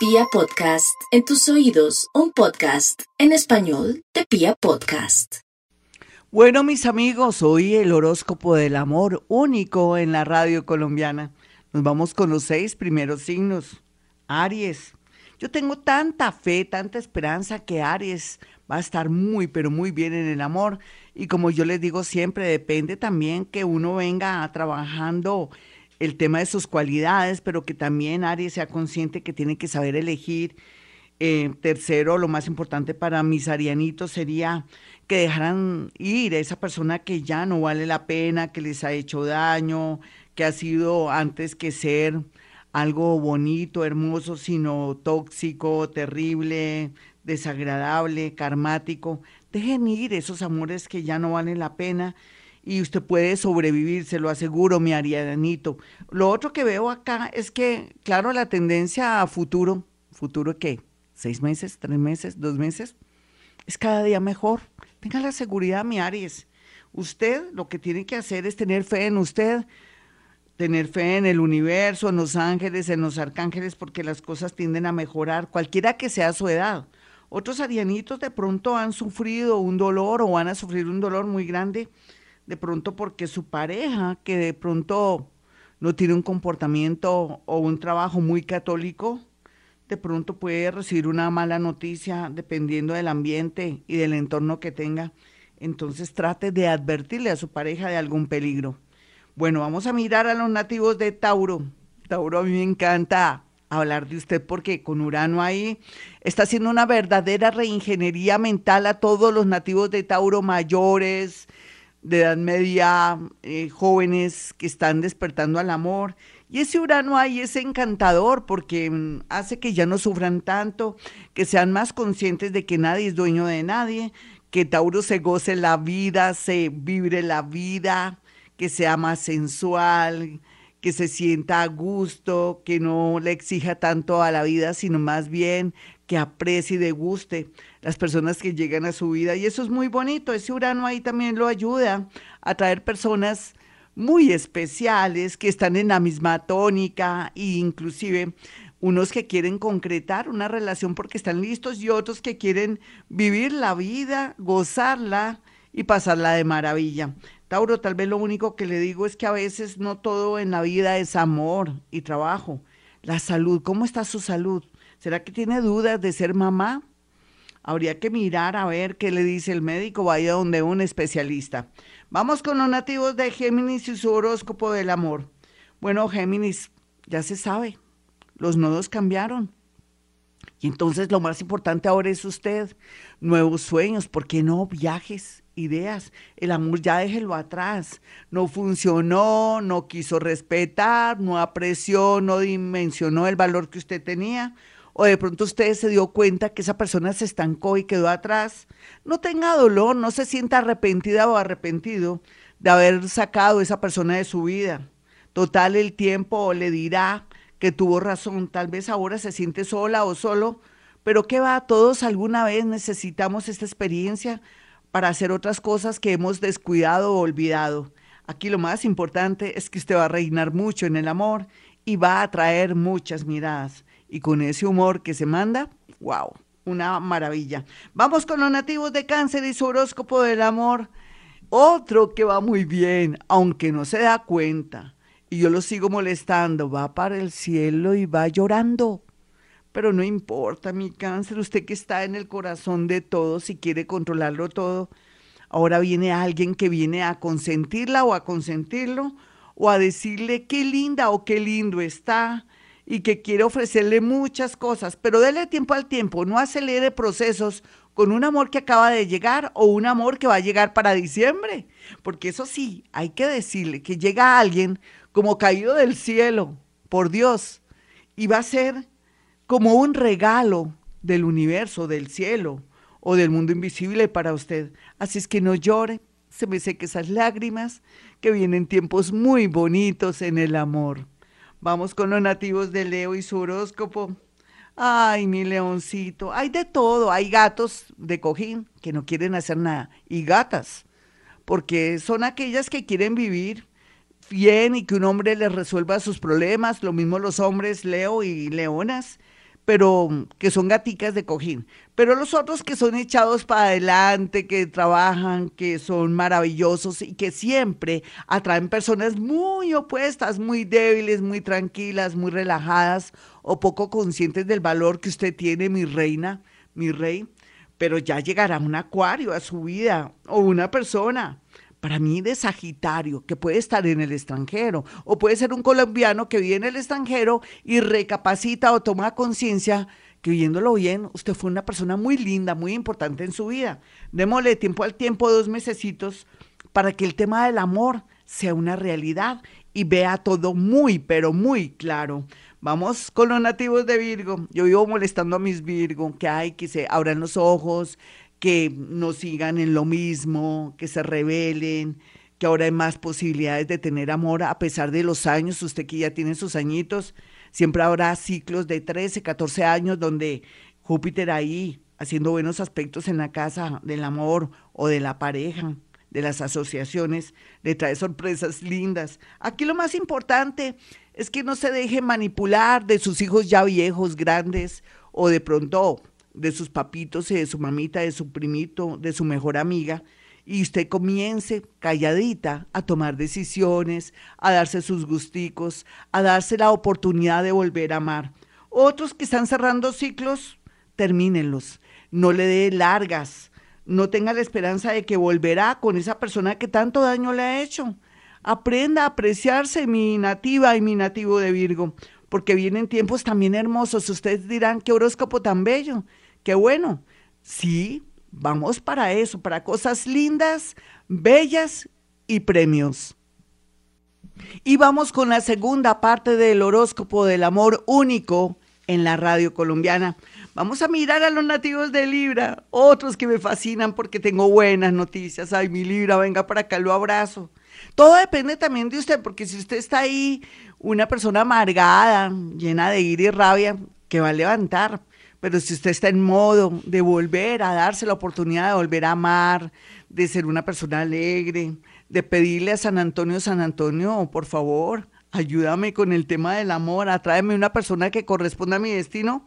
Pia Podcast, en tus oídos, un podcast en español de Pia Podcast. Bueno, mis amigos, hoy el horóscopo del amor único en la radio colombiana. Nos vamos con los seis primeros signos. Aries. Yo tengo tanta fe, tanta esperanza que Aries va a estar muy, pero muy bien en el amor. Y como yo les digo siempre, depende también que uno venga trabajando el tema de sus cualidades, pero que también Aries sea consciente que tiene que saber elegir. Eh, tercero, lo más importante para mis arianitos sería que dejaran ir a esa persona que ya no vale la pena, que les ha hecho daño, que ha sido antes que ser algo bonito, hermoso, sino tóxico, terrible, desagradable, karmático. Dejen ir esos amores que ya no valen la pena y usted puede sobrevivir, se lo aseguro, mi Arianito. Lo otro que veo acá es que, claro, la tendencia a futuro, futuro qué, seis meses, tres meses, dos meses, es cada día mejor. Tenga la seguridad, mi Aries. Usted lo que tiene que hacer es tener fe en usted, tener fe en el universo, en los ángeles, en los arcángeles, porque las cosas tienden a mejorar, cualquiera que sea su edad. Otros arianitos de pronto han sufrido un dolor o van a sufrir un dolor muy grande de pronto porque su pareja, que de pronto no tiene un comportamiento o un trabajo muy católico, de pronto puede recibir una mala noticia dependiendo del ambiente y del entorno que tenga. Entonces trate de advertirle a su pareja de algún peligro. Bueno, vamos a mirar a los nativos de Tauro. Tauro, a mí me encanta hablar de usted porque con Urano ahí está haciendo una verdadera reingeniería mental a todos los nativos de Tauro mayores, de edad media, eh, jóvenes que están despertando al amor. Y ese Urano ahí es encantador porque mm, hace que ya no sufran tanto, que sean más conscientes de que nadie es dueño de nadie, que Tauro se goce la vida, se vibre la vida, que sea más sensual, que se sienta a gusto, que no le exija tanto a la vida, sino más bien que aprecie y deguste las personas que llegan a su vida. Y eso es muy bonito. Ese Urano ahí también lo ayuda a traer personas muy especiales que están en la misma tónica e inclusive unos que quieren concretar una relación porque están listos y otros que quieren vivir la vida, gozarla y pasarla de maravilla. Tauro, tal vez lo único que le digo es que a veces no todo en la vida es amor y trabajo. La salud, ¿cómo está su salud? ¿Será que tiene dudas de ser mamá? Habría que mirar a ver qué le dice el médico, vaya donde un especialista. Vamos con los nativos de Géminis y su horóscopo del amor. Bueno, Géminis, ya se sabe, los nodos cambiaron. Y entonces lo más importante ahora es usted, nuevos sueños, ¿por qué no viajes, ideas? El amor ya déjelo atrás. No funcionó, no quiso respetar, no apreció, no dimensionó el valor que usted tenía o de pronto usted se dio cuenta que esa persona se estancó y quedó atrás, no tenga dolor, no se sienta arrepentida o arrepentido de haber sacado a esa persona de su vida. Total, el tiempo le dirá que tuvo razón, tal vez ahora se siente sola o solo, pero que va, todos alguna vez necesitamos esta experiencia para hacer otras cosas que hemos descuidado o olvidado. Aquí lo más importante es que usted va a reinar mucho en el amor y va a atraer muchas miradas y con ese humor que se manda, wow, una maravilla. Vamos con los nativos de cáncer y su horóscopo del amor. Otro que va muy bien, aunque no se da cuenta. Y yo lo sigo molestando, va para el cielo y va llorando. Pero no importa, mi cáncer, usted que está en el corazón de todos y quiere controlarlo todo, ahora viene alguien que viene a consentirla o a consentirlo o a decirle qué linda o qué lindo está, y que quiere ofrecerle muchas cosas, pero déle tiempo al tiempo, no acelere procesos con un amor que acaba de llegar o un amor que va a llegar para diciembre, porque eso sí, hay que decirle que llega alguien como caído del cielo, por Dios, y va a ser como un regalo del universo, del cielo o del mundo invisible para usted. Así es que no llore, se me seque esas lágrimas, que vienen tiempos muy bonitos en el amor. Vamos con los nativos de Leo y su horóscopo. Ay, mi leoncito, hay de todo. Hay gatos de cojín que no quieren hacer nada y gatas, porque son aquellas que quieren vivir bien y que un hombre les resuelva sus problemas. Lo mismo los hombres Leo y leonas pero que son gaticas de cojín. Pero los otros que son echados para adelante, que trabajan, que son maravillosos y que siempre atraen personas muy opuestas, muy débiles, muy tranquilas, muy relajadas o poco conscientes del valor que usted tiene, mi reina, mi rey. Pero ya llegará un acuario a su vida o una persona para mí de Sagitario, que puede estar en el extranjero, o puede ser un colombiano que vive en el extranjero y recapacita o toma conciencia que viéndolo bien, usted fue una persona muy linda, muy importante en su vida. Démosle tiempo al tiempo, dos mesecitos, para que el tema del amor sea una realidad y vea todo muy, pero muy claro. Vamos con los nativos de Virgo. Yo vivo molestando a mis Virgo, que hay que se abran los ojos, que no sigan en lo mismo, que se rebelen, que ahora hay más posibilidades de tener amor a pesar de los años, usted que ya tiene sus añitos, siempre habrá ciclos de 13, 14 años donde Júpiter ahí haciendo buenos aspectos en la casa del amor o de la pareja, de las asociaciones, le trae sorpresas lindas. Aquí lo más importante es que no se deje manipular de sus hijos ya viejos, grandes, o de pronto de sus papitos y de su mamita, de su primito, de su mejor amiga, y usted comience calladita a tomar decisiones, a darse sus gusticos, a darse la oportunidad de volver a amar. Otros que están cerrando ciclos, termínenlos. No le dé largas. No tenga la esperanza de que volverá con esa persona que tanto daño le ha hecho. Aprenda a apreciarse mi nativa y mi nativo de Virgo, porque vienen tiempos también hermosos. Ustedes dirán, qué horóscopo tan bello. Qué bueno. Sí, vamos para eso, para cosas lindas, bellas y premios. Y vamos con la segunda parte del horóscopo del amor único en la radio colombiana. Vamos a mirar a los nativos de Libra, otros que me fascinan porque tengo buenas noticias. Ay, mi Libra, venga para acá, lo abrazo. Todo depende también de usted, porque si usted está ahí, una persona amargada, llena de ira y rabia, que va a levantar. Pero si usted está en modo de volver a darse la oportunidad de volver a amar, de ser una persona alegre, de pedirle a San Antonio, San Antonio, por favor, ayúdame con el tema del amor, atráeme una persona que corresponda a mi destino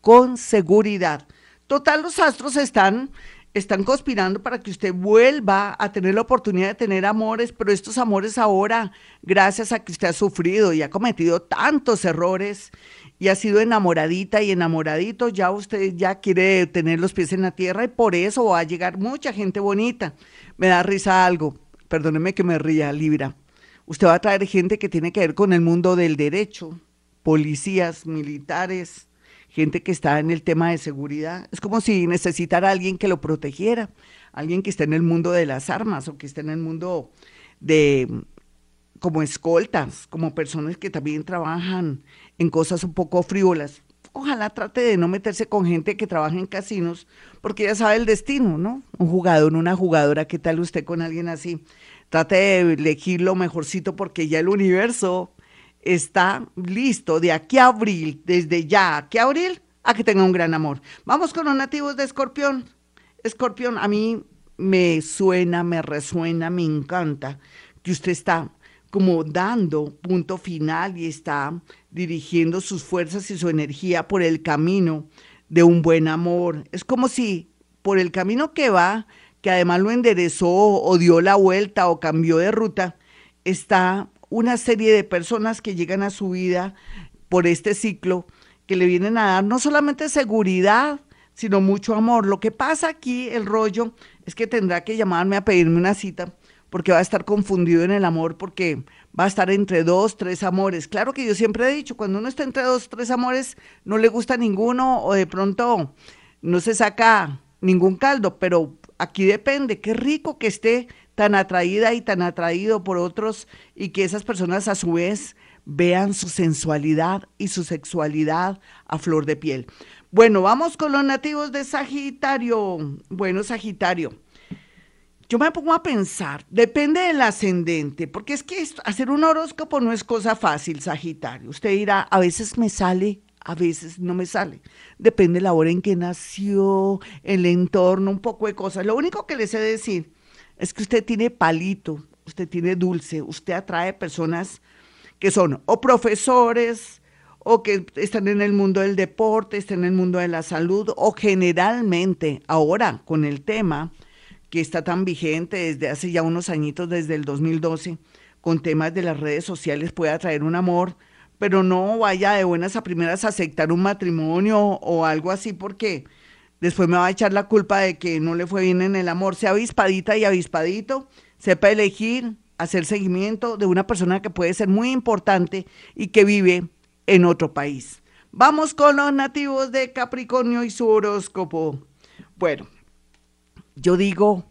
con seguridad. Total, los astros están, están conspirando para que usted vuelva a tener la oportunidad de tener amores, pero estos amores ahora, gracias a que usted ha sufrido y ha cometido tantos errores y ha sido enamoradita y enamoradito, ya usted ya quiere tener los pies en la tierra y por eso va a llegar mucha gente bonita. Me da risa algo, perdóneme que me ría, Libra. Usted va a traer gente que tiene que ver con el mundo del derecho, policías, militares, gente que está en el tema de seguridad. Es como si necesitara a alguien que lo protegiera, alguien que esté en el mundo de las armas o que esté en el mundo de como escoltas, como personas que también trabajan en cosas un poco frívolas. Ojalá trate de no meterse con gente que trabaja en casinos, porque ya sabe el destino, ¿no? Un jugador, una jugadora, ¿qué tal usted con alguien así? Trate de elegir lo mejorcito porque ya el universo está listo de aquí a abril, desde ya, aquí a abril, a que tenga un gran amor. Vamos con los nativos de Escorpión. Escorpión, a mí me suena, me resuena, me encanta que usted está como dando punto final y está dirigiendo sus fuerzas y su energía por el camino de un buen amor. Es como si por el camino que va, que además lo enderezó o dio la vuelta o cambió de ruta, está una serie de personas que llegan a su vida por este ciclo, que le vienen a dar no solamente seguridad, sino mucho amor. Lo que pasa aquí, el rollo, es que tendrá que llamarme a pedirme una cita porque va a estar confundido en el amor, porque va a estar entre dos, tres amores. Claro que yo siempre he dicho, cuando uno está entre dos, tres amores, no le gusta ninguno o de pronto no se saca ningún caldo, pero aquí depende, qué rico que esté tan atraída y tan atraído por otros y que esas personas a su vez vean su sensualidad y su sexualidad a flor de piel. Bueno, vamos con los nativos de Sagitario. Bueno, Sagitario yo me pongo a pensar, depende del ascendente, porque es que hacer un horóscopo no es cosa fácil, Sagitario. Usted dirá, a veces me sale, a veces no me sale. Depende de la hora en que nació, el entorno, un poco de cosas. Lo único que le sé decir es que usted tiene palito, usted tiene dulce, usted atrae personas que son o profesores, o que están en el mundo del deporte, están en el mundo de la salud, o generalmente ahora con el tema que está tan vigente desde hace ya unos añitos, desde el 2012, con temas de las redes sociales, puede atraer un amor, pero no vaya de buenas a primeras a aceptar un matrimonio o algo así, porque después me va a echar la culpa de que no le fue bien en el amor. Sea avispadita y avispadito, sepa elegir, hacer seguimiento de una persona que puede ser muy importante y que vive en otro país. Vamos con los nativos de Capricornio y su horóscopo. Bueno, yo digo,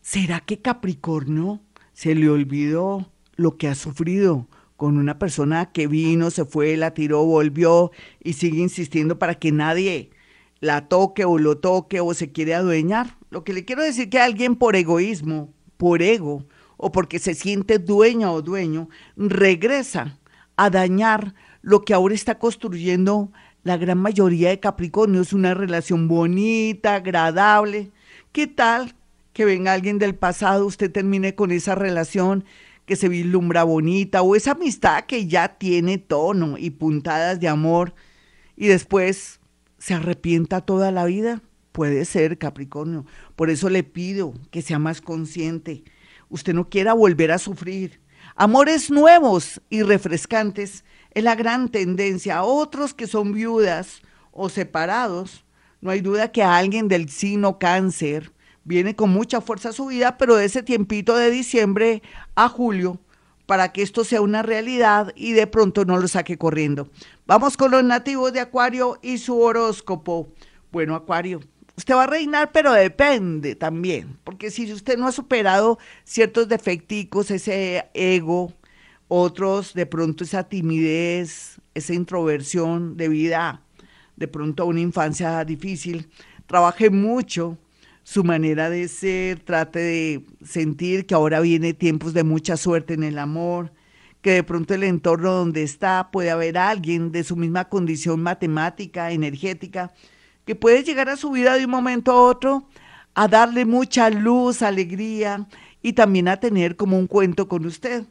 ¿será que Capricornio se le olvidó lo que ha sufrido con una persona que vino, se fue, la tiró, volvió y sigue insistiendo para que nadie la toque o lo toque o se quiere adueñar? Lo que le quiero decir que alguien por egoísmo, por ego o porque se siente dueña o dueño, regresa a dañar lo que ahora está construyendo la gran mayoría de Capricornios, una relación bonita, agradable. ¿Qué tal que venga alguien del pasado, usted termine con esa relación que se vislumbra bonita o esa amistad que ya tiene tono y puntadas de amor y después se arrepienta toda la vida? Puede ser, Capricornio. Por eso le pido que sea más consciente. Usted no quiera volver a sufrir. Amores nuevos y refrescantes es la gran tendencia. Otros que son viudas o separados, no hay duda que alguien del signo cáncer viene con mucha fuerza su vida, pero de ese tiempito de diciembre a julio, para que esto sea una realidad y de pronto no lo saque corriendo. Vamos con los nativos de Acuario y su horóscopo. Bueno, Acuario, usted va a reinar, pero depende también, porque si usted no ha superado ciertos defecticos, ese ego, otros de pronto esa timidez, esa introversión debido a de pronto una infancia difícil, trabaje mucho su manera de ser, trate de sentir que ahora viene tiempos de mucha suerte en el amor, que de pronto el entorno donde está puede haber alguien de su misma condición matemática, energética, que puede llegar a su vida de un momento a otro a darle mucha luz, alegría y también a tener como un cuento con usted.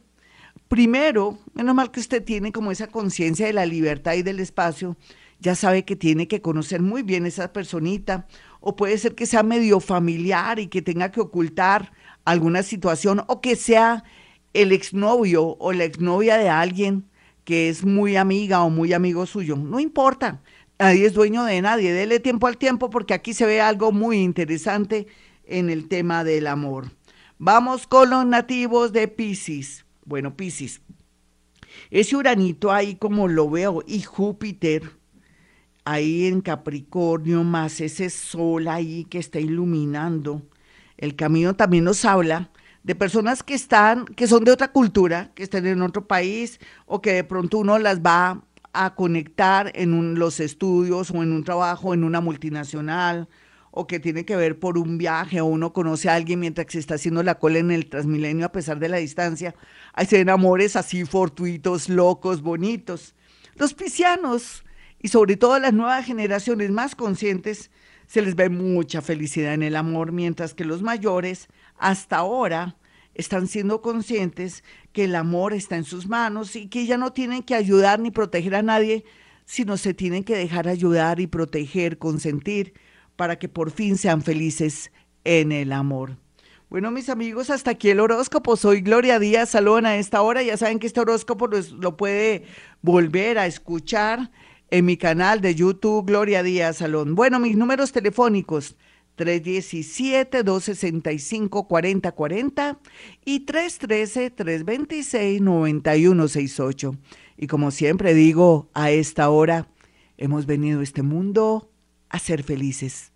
Primero, menos mal que usted tiene como esa conciencia de la libertad y del espacio, ya sabe que tiene que conocer muy bien esa personita, o puede ser que sea medio familiar y que tenga que ocultar alguna situación, o que sea el exnovio o la exnovia de alguien que es muy amiga o muy amigo suyo. No importa, nadie es dueño de nadie, dele tiempo al tiempo porque aquí se ve algo muy interesante en el tema del amor. Vamos con los nativos de Pisces. Bueno, Piscis, ese Uranito ahí como lo veo y Júpiter ahí en Capricornio, más ese sol ahí que está iluminando el camino también nos habla de personas que están, que son de otra cultura, que están en otro país o que de pronto uno las va a conectar en los estudios o en un trabajo en una multinacional o que tiene que ver por un viaje o uno conoce a alguien mientras se está haciendo la cola en el Transmilenio a pesar de la distancia. Hay se amores así fortuitos, locos, bonitos. Los piscianos y sobre todo las nuevas generaciones más conscientes se les ve mucha felicidad en el amor, mientras que los mayores hasta ahora están siendo conscientes que el amor está en sus manos y que ya no tienen que ayudar ni proteger a nadie, sino se tienen que dejar ayudar y proteger, consentir para que por fin sean felices en el amor. Bueno, mis amigos, hasta aquí el horóscopo. Soy Gloria Díaz Salón a esta hora. Ya saben que este horóscopo lo, puede volver a escuchar en mi canal de YouTube Gloria Díaz Salón. Bueno, mis números telefónicos 317-265-4040 y 313-326-9168. Y como siempre digo, a esta hora hemos venido a este mundo a ser felices.